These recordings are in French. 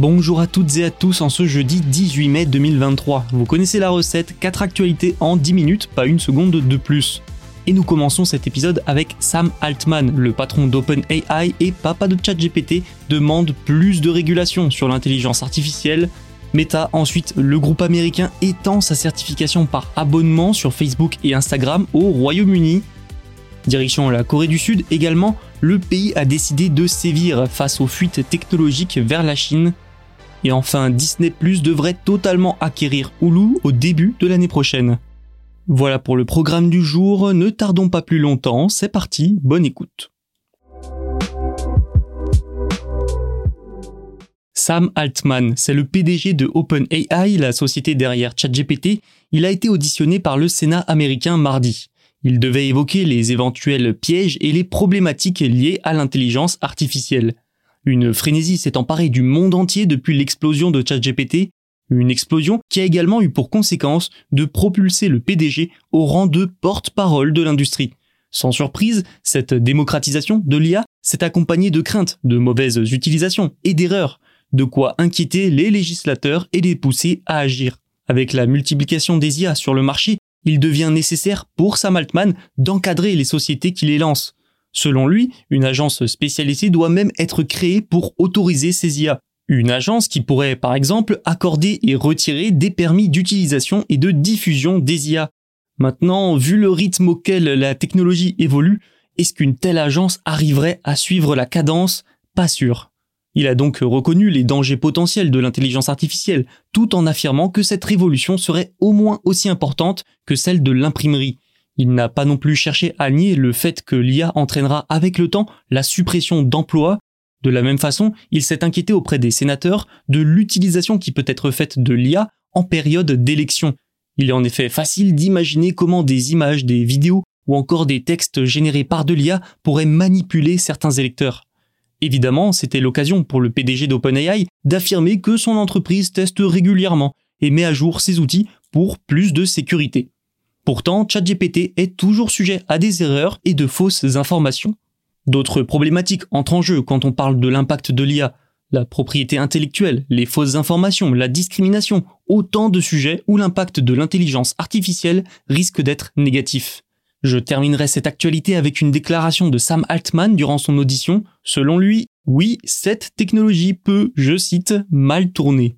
Bonjour à toutes et à tous en ce jeudi 18 mai 2023. Vous connaissez la recette, 4 actualités en 10 minutes, pas une seconde de plus. Et nous commençons cet épisode avec Sam Altman, le patron d'OpenAI et papa de ChatGPT, demande plus de régulation sur l'intelligence artificielle. Meta, ensuite, le groupe américain étend sa certification par abonnement sur Facebook et Instagram au Royaume-Uni. Direction la Corée du Sud également, le pays a décidé de sévir face aux fuites technologiques vers la Chine. Et enfin, Disney Plus devrait totalement acquérir Hulu au début de l'année prochaine. Voilà pour le programme du jour, ne tardons pas plus longtemps, c'est parti, bonne écoute. Sam Altman, c'est le PDG de OpenAI, la société derrière ChatGPT. Il a été auditionné par le Sénat américain mardi. Il devait évoquer les éventuels pièges et les problématiques liées à l'intelligence artificielle. Une frénésie s'est emparée du monde entier depuis l'explosion de ChatGPT, une explosion qui a également eu pour conséquence de propulser le PDG au rang de porte-parole de l'industrie. Sans surprise, cette démocratisation de l'IA s'est accompagnée de craintes, de mauvaises utilisations et d'erreurs, de quoi inquiéter les législateurs et les pousser à agir. Avec la multiplication des IA sur le marché, il devient nécessaire pour Sam Altman d'encadrer les sociétés qui les lancent. Selon lui, une agence spécialisée doit même être créée pour autoriser ces IA. Une agence qui pourrait par exemple accorder et retirer des permis d'utilisation et de diffusion des IA. Maintenant, vu le rythme auquel la technologie évolue, est-ce qu'une telle agence arriverait à suivre la cadence? Pas sûr. Il a donc reconnu les dangers potentiels de l'intelligence artificielle, tout en affirmant que cette révolution serait au moins aussi importante que celle de l'imprimerie. Il n'a pas non plus cherché à nier le fait que l'IA entraînera avec le temps la suppression d'emplois. De la même façon, il s'est inquiété auprès des sénateurs de l'utilisation qui peut être faite de l'IA en période d'élection. Il est en effet facile d'imaginer comment des images, des vidéos ou encore des textes générés par de l'IA pourraient manipuler certains électeurs. Évidemment, c'était l'occasion pour le PDG d'OpenAI d'affirmer que son entreprise teste régulièrement et met à jour ses outils pour plus de sécurité. Pourtant, ChatGPT est toujours sujet à des erreurs et de fausses informations. D'autres problématiques entrent en jeu quand on parle de l'impact de l'IA, la propriété intellectuelle, les fausses informations, la discrimination, autant de sujets où l'impact de l'intelligence artificielle risque d'être négatif. Je terminerai cette actualité avec une déclaration de Sam Altman durant son audition. Selon lui, oui, cette technologie peut, je cite, mal tourner.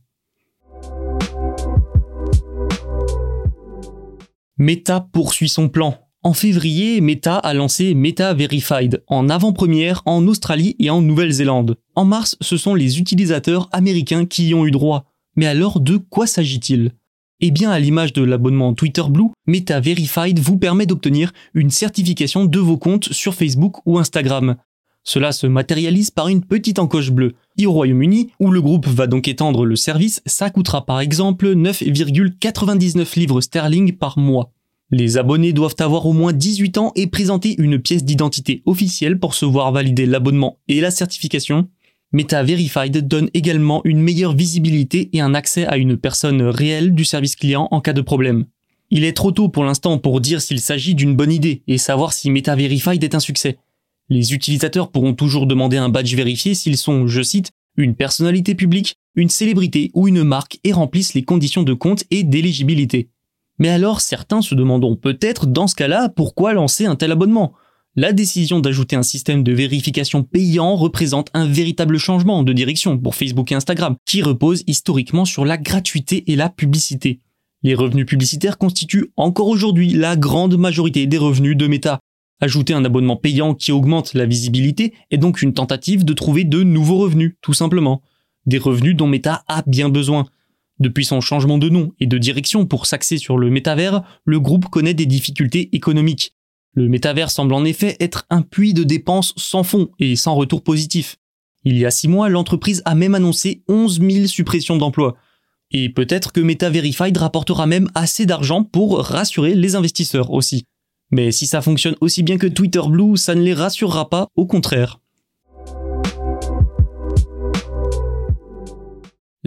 Meta poursuit son plan. En février, Meta a lancé Meta Verified en avant-première en Australie et en Nouvelle-Zélande. En mars, ce sont les utilisateurs américains qui y ont eu droit. Mais alors de quoi s'agit-il? Eh bien, à l'image de l'abonnement Twitter Blue, Meta Verified vous permet d'obtenir une certification de vos comptes sur Facebook ou Instagram. Cela se matérialise par une petite encoche bleue. Et au Royaume-Uni, où le groupe va donc étendre le service, ça coûtera par exemple 9,99 livres sterling par mois. Les abonnés doivent avoir au moins 18 ans et présenter une pièce d'identité officielle pour se voir valider l'abonnement et la certification, Meta Verified donne également une meilleure visibilité et un accès à une personne réelle du service client en cas de problème. Il est trop tôt pour l'instant pour dire s'il s'agit d'une bonne idée et savoir si Meta Verified est un succès. Les utilisateurs pourront toujours demander un badge vérifié s'ils sont, je cite, une personnalité publique, une célébrité ou une marque et remplissent les conditions de compte et d'éligibilité. Mais alors certains se demanderont peut-être dans ce cas-là pourquoi lancer un tel abonnement? La décision d'ajouter un système de vérification payant représente un véritable changement de direction pour Facebook et Instagram, qui repose historiquement sur la gratuité et la publicité. Les revenus publicitaires constituent encore aujourd'hui la grande majorité des revenus de Meta. Ajouter un abonnement payant qui augmente la visibilité est donc une tentative de trouver de nouveaux revenus, tout simplement. Des revenus dont Meta a bien besoin. Depuis son changement de nom et de direction pour s'axer sur le métavers, le groupe connaît des difficultés économiques. Le métavers semble en effet être un puits de dépenses sans fond et sans retour positif. Il y a six mois, l'entreprise a même annoncé 11 000 suppressions d'emplois. Et peut-être que Meta Verified rapportera même assez d'argent pour rassurer les investisseurs aussi. Mais si ça fonctionne aussi bien que Twitter Blue, ça ne les rassurera pas, au contraire.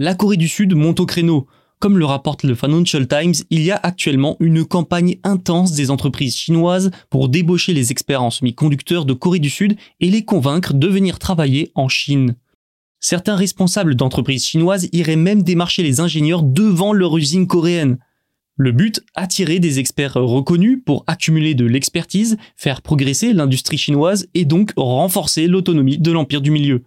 La Corée du Sud monte au créneau. Comme le rapporte le Financial Times, il y a actuellement une campagne intense des entreprises chinoises pour débaucher les experts en semi-conducteurs de Corée du Sud et les convaincre de venir travailler en Chine. Certains responsables d'entreprises chinoises iraient même démarcher les ingénieurs devant leur usine coréenne. Le but, attirer des experts reconnus pour accumuler de l'expertise, faire progresser l'industrie chinoise et donc renforcer l'autonomie de l'empire du milieu.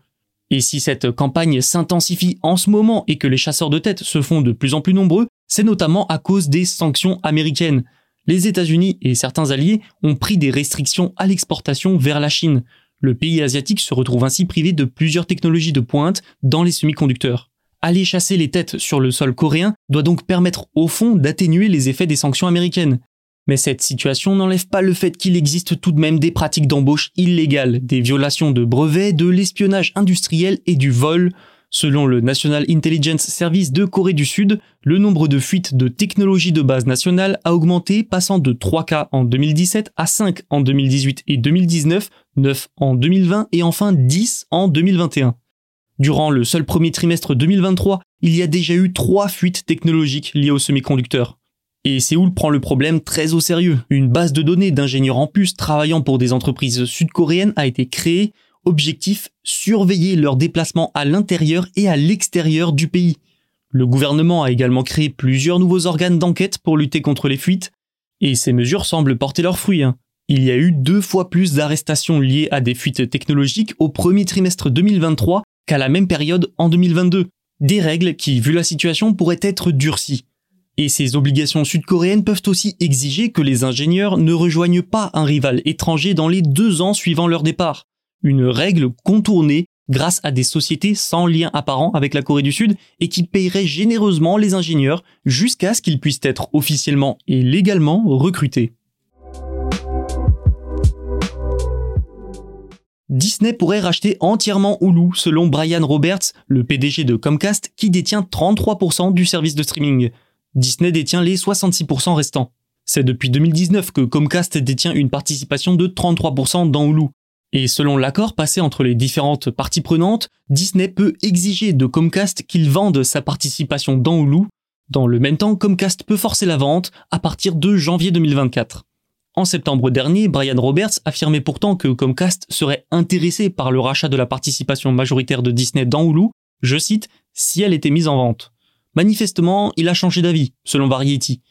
Et si cette campagne s'intensifie en ce moment et que les chasseurs de tête se font de plus en plus nombreux, c'est notamment à cause des sanctions américaines. Les États-Unis et certains alliés ont pris des restrictions à l'exportation vers la Chine. Le pays asiatique se retrouve ainsi privé de plusieurs technologies de pointe dans les semi-conducteurs. Aller chasser les têtes sur le sol coréen doit donc permettre au fond d'atténuer les effets des sanctions américaines. Mais cette situation n'enlève pas le fait qu'il existe tout de même des pratiques d'embauche illégales, des violations de brevets, de l'espionnage industriel et du vol. Selon le National Intelligence Service de Corée du Sud, le nombre de fuites de technologies de base nationale a augmenté, passant de 3 cas en 2017 à 5 en 2018 et 2019, 9 en 2020 et enfin 10 en 2021. Durant le seul premier trimestre 2023, il y a déjà eu 3 fuites technologiques liées aux semi-conducteurs. Et Séoul prend le problème très au sérieux. Une base de données d'ingénieurs en puce travaillant pour des entreprises sud-coréennes a été créée. Objectif, surveiller leurs déplacements à l'intérieur et à l'extérieur du pays. Le gouvernement a également créé plusieurs nouveaux organes d'enquête pour lutter contre les fuites. Et ces mesures semblent porter leurs fruits. Hein. Il y a eu deux fois plus d'arrestations liées à des fuites technologiques au premier trimestre 2023 qu'à la même période en 2022. Des règles qui, vu la situation, pourraient être durcies. Et ces obligations sud-coréennes peuvent aussi exiger que les ingénieurs ne rejoignent pas un rival étranger dans les deux ans suivant leur départ. Une règle contournée grâce à des sociétés sans lien apparent avec la Corée du Sud et qui paieraient généreusement les ingénieurs jusqu'à ce qu'ils puissent être officiellement et légalement recrutés. Disney pourrait racheter entièrement Hulu, selon Brian Roberts, le PDG de Comcast, qui détient 33% du service de streaming. Disney détient les 66% restants. C'est depuis 2019 que Comcast détient une participation de 33% dans Hulu. Et selon l'accord passé entre les différentes parties prenantes, Disney peut exiger de Comcast qu'il vende sa participation dans Hulu. Dans le même temps, Comcast peut forcer la vente à partir de janvier 2024. En septembre dernier, Brian Roberts affirmait pourtant que Comcast serait intéressé par le rachat de la participation majoritaire de Disney dans Hulu, je cite, si elle était mise en vente. Manifestement, il a changé d'avis, selon Variety.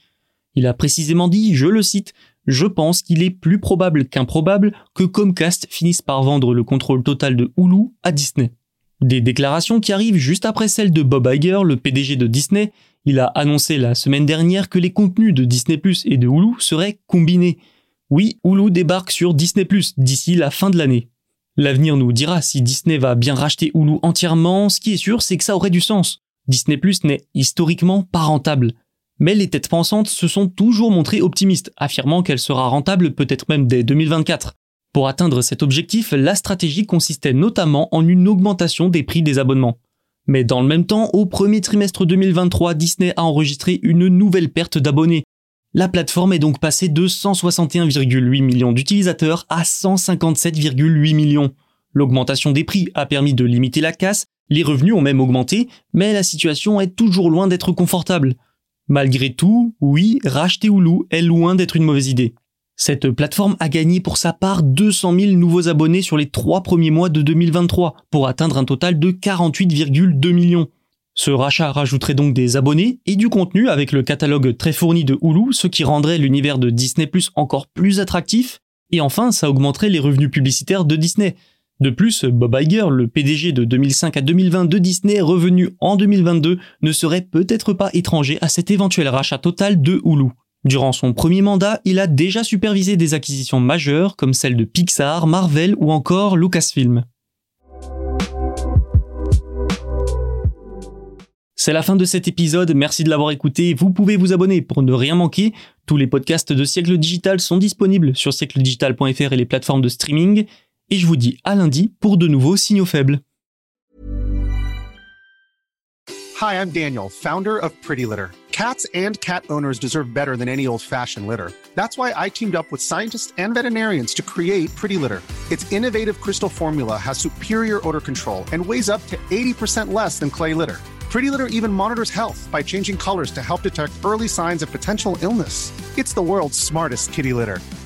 Il a précisément dit, je le cite, je pense qu'il est plus probable qu'improbable que Comcast finisse par vendre le contrôle total de Hulu à Disney. Des déclarations qui arrivent juste après celles de Bob Iger, le PDG de Disney. Il a annoncé la semaine dernière que les contenus de Disney Plus et de Hulu seraient combinés. Oui, Hulu débarque sur Disney Plus d'ici la fin de l'année. L'avenir nous dira si Disney va bien racheter Hulu entièrement, ce qui est sûr c'est que ça aurait du sens. Disney Plus n'est historiquement pas rentable. Mais les têtes pensantes se sont toujours montrées optimistes, affirmant qu'elle sera rentable peut-être même dès 2024. Pour atteindre cet objectif, la stratégie consistait notamment en une augmentation des prix des abonnements. Mais dans le même temps, au premier trimestre 2023, Disney a enregistré une nouvelle perte d'abonnés. La plateforme est donc passée de 161,8 millions d'utilisateurs à 157,8 millions. L'augmentation des prix a permis de limiter la casse les revenus ont même augmenté, mais la situation est toujours loin d'être confortable. Malgré tout, oui, racheter Hulu est loin d'être une mauvaise idée. Cette plateforme a gagné pour sa part 200 000 nouveaux abonnés sur les trois premiers mois de 2023, pour atteindre un total de 48,2 millions. Ce rachat rajouterait donc des abonnés et du contenu avec le catalogue très fourni de Hulu, ce qui rendrait l'univers de Disney Plus encore plus attractif. Et enfin, ça augmenterait les revenus publicitaires de Disney. De plus, Bob Iger, le PDG de 2005 à 2020 de Disney, revenu en 2022, ne serait peut-être pas étranger à cet éventuel rachat total de Hulu. Durant son premier mandat, il a déjà supervisé des acquisitions majeures comme celles de Pixar, Marvel ou encore Lucasfilm. C'est la fin de cet épisode, merci de l'avoir écouté. Vous pouvez vous abonner pour ne rien manquer. Tous les podcasts de Siècle Digital sont disponibles sur siècledigital.fr et les plateformes de streaming. Et je vous dis à lundi pour de nouveaux signaux faibles. Hi, I'm Daniel, founder of Pretty Litter. Cats and cat owners deserve better than any old-fashioned litter. That's why I teamed up with scientists and veterinarians to create Pretty Litter. Its innovative crystal formula has superior odor control and weighs up to 80% less than clay litter. Pretty Litter even monitors health by changing colors to help detect early signs of potential illness. It's the world's smartest kitty litter.